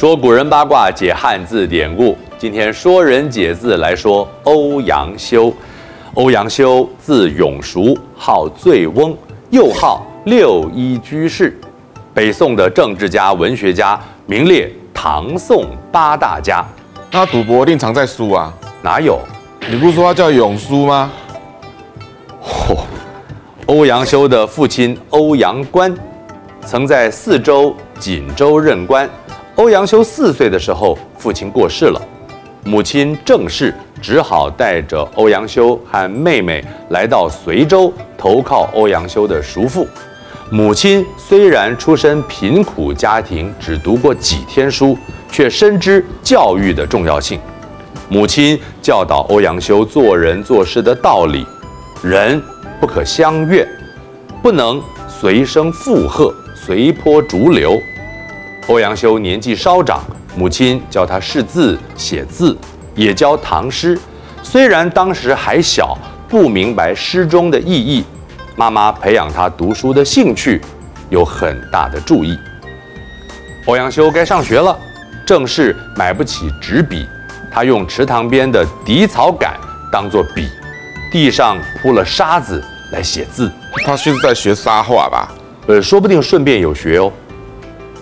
说古人八卦，解汉字典故。今天说人解字来说欧阳修。欧阳修字永叔，号醉翁，又号六一居士，北宋的政治家、文学家，名列唐宋八大家。那赌博一定常在输啊？哪有？你不是说他叫永叔吗？嚯、哦！欧阳修的父亲欧阳观，曾在四州锦州任官。欧阳修四岁的时候，父亲过世了，母亲郑氏只好带着欧阳修和妹妹来到随州投靠欧阳修的叔父。母亲虽然出身贫苦家庭，只读过几天书，却深知教育的重要性。母亲教导欧阳修做人做事的道理：人不可相怨，不能随声附和、随波逐流。欧阳修年纪稍长，母亲教他识字写字，也教唐诗。虽然当时还小，不明白诗中的意义，妈妈培养他读书的兴趣，有很大的注意。欧阳修该上学了，正是买不起纸笔，他用池塘边的荻草杆当做笔，地上铺了沙子来写字。他是在学沙画吧？呃，说不定顺便有学哦。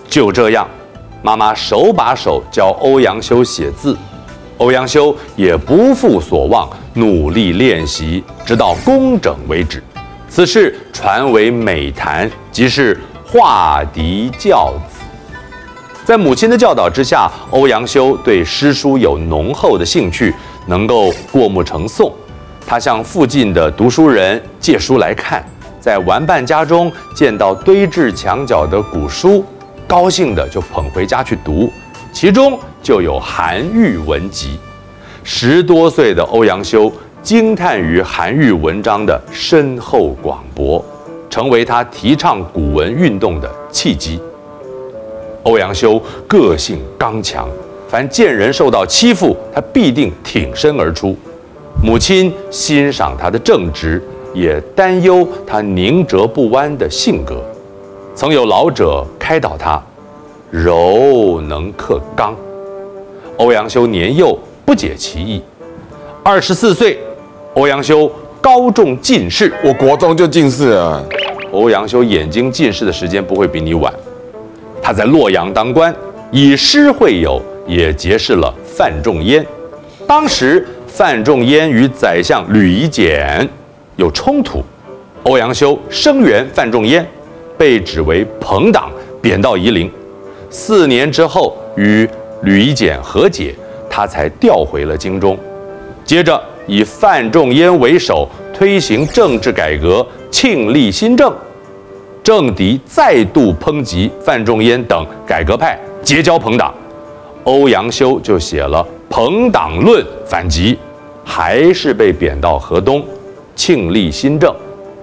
就这样，妈妈手把手教欧阳修写字，欧阳修也不负所望，努力练习，直到工整为止。此事传为美谈，即是画荻教子。在母亲的教导之下，欧阳修对诗书有浓厚的兴趣，能够过目成诵。他向附近的读书人借书来看，在玩伴家中见到堆置墙角的古书。高兴的就捧回家去读，其中就有韩愈文集。十多岁的欧阳修惊叹于韩愈文章的深厚广博，成为他提倡古文运动的契机。欧阳修个性刚强，凡见人受到欺负，他必定挺身而出。母亲欣赏他的正直，也担忧他宁折不弯的性格。曾有老者开导他：“柔能克刚。”欧阳修年幼，不解其意。二十四岁，欧阳修高中进士。我国中就进士了。欧阳修眼睛近视的时间不会比你晚。他在洛阳当官，以诗会友，也结识了范仲淹。当时范仲淹与宰相吕夷简有冲突，欧阳修声援范仲淹。被指为朋党，贬到夷陵。四年之后，与吕夷简和解，他才调回了京中。接着以范仲淹为首，推行政治改革，庆历新政。政敌再度抨击范仲淹等改革派结交朋党，欧阳修就写了《朋党论》反击，还是被贬到河东。庆历新政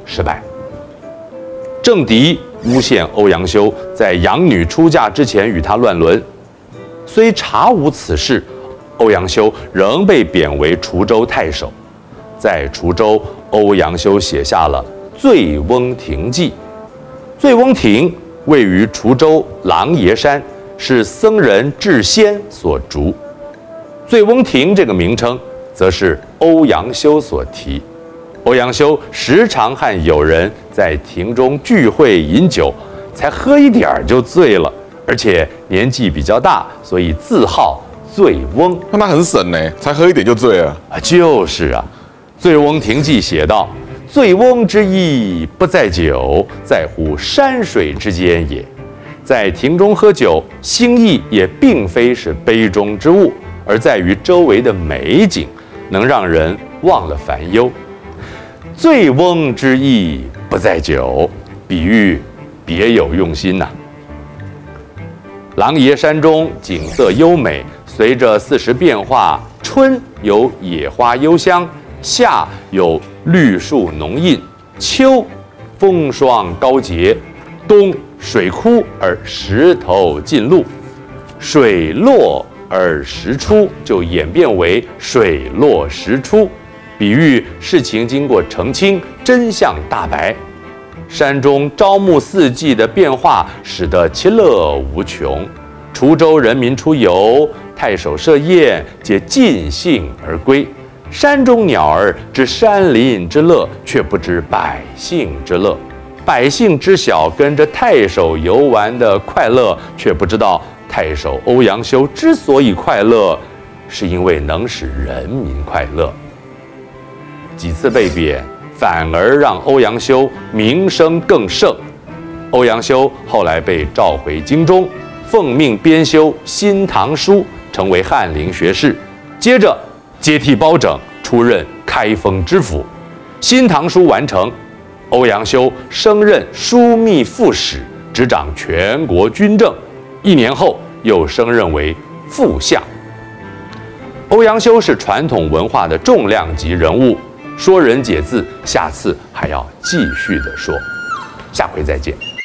失败。政敌诬陷欧阳修在养女出嫁之前与他乱伦，虽查无此事，欧阳修仍被贬为滁州太守。在滁州，欧阳修写下了《醉翁亭记》。醉翁亭位于滁州狼爷山，是僧人智仙所筑。醉翁亭这个名称，则是欧阳修所题。欧阳修时常和友人在亭中聚会饮酒，才喝一点儿就醉了，而且年纪比较大，所以自号醉翁。那他很省呢，才喝一点就醉了啊！就是啊，《醉翁亭记》写道：“醉翁之意不在酒，在乎山水之间也。”在亭中喝酒，心意也并非是杯中之物，而在于周围的美景，能让人忘了烦忧。醉翁之意不在酒，比喻别有用心呐、狼爷山中景色优美，随着四时变化，春有野花幽香，夏有绿树浓荫，秋风霜高洁，冬水枯而石头尽露，水落而石出，就演变为水落石出。比喻事情经过澄清，真相大白。山中朝暮四季的变化，使得其乐无穷。滁州人民出游，太守设宴，皆尽兴而归。山中鸟儿知山林之乐，却不知百姓之乐。百姓知晓跟着太守游玩的快乐，却不知道太守欧阳修之所以快乐，是因为能使人民快乐。几次被贬，反而让欧阳修名声更盛。欧阳修后来被召回京中，奉命编修《新唐书》，成为翰林学士。接着接替包拯，出任开封知府。《新唐书》完成。欧阳修升任枢密副使，执掌全国军政。一年后，又升任为副相。欧阳修是传统文化的重量级人物，说人解字，下次还要继续的说。下回再见。